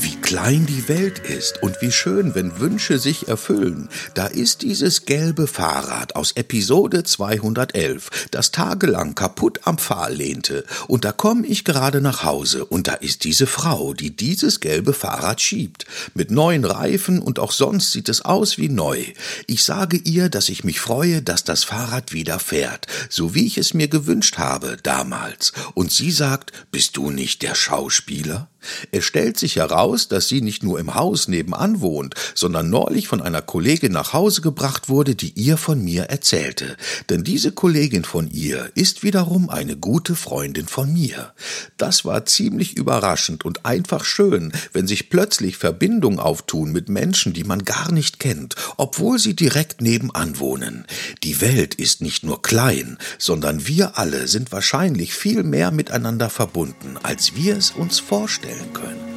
Wie klein die Welt ist und wie schön, wenn Wünsche sich erfüllen. Da ist dieses gelbe Fahrrad aus Episode 211, das tagelang kaputt am Pfahl lehnte. Und da komme ich gerade nach Hause und da ist diese Frau, die dieses gelbe Fahrrad schiebt. Mit neuen Reifen und auch sonst sieht es aus wie neu. Ich sage ihr, dass ich mich freue, dass das Fahrrad wieder fährt, so wie ich es mir gewünscht habe damals. Und sie sagt, bist du nicht der Schauspieler? Es stellt sich heraus, dass sie nicht nur im Haus nebenan wohnt, sondern neulich von einer Kollegin nach Hause gebracht wurde, die ihr von mir erzählte. Denn diese Kollegin von ihr ist wiederum eine gute Freundin von mir. Das war ziemlich überraschend und einfach schön, wenn sich plötzlich Verbindungen auftun mit Menschen, die man gar nicht kennt, obwohl sie direkt nebenan wohnen. Die Welt ist nicht nur klein, sondern wir alle sind wahrscheinlich viel mehr miteinander verbunden, als wir es uns vorstellen können.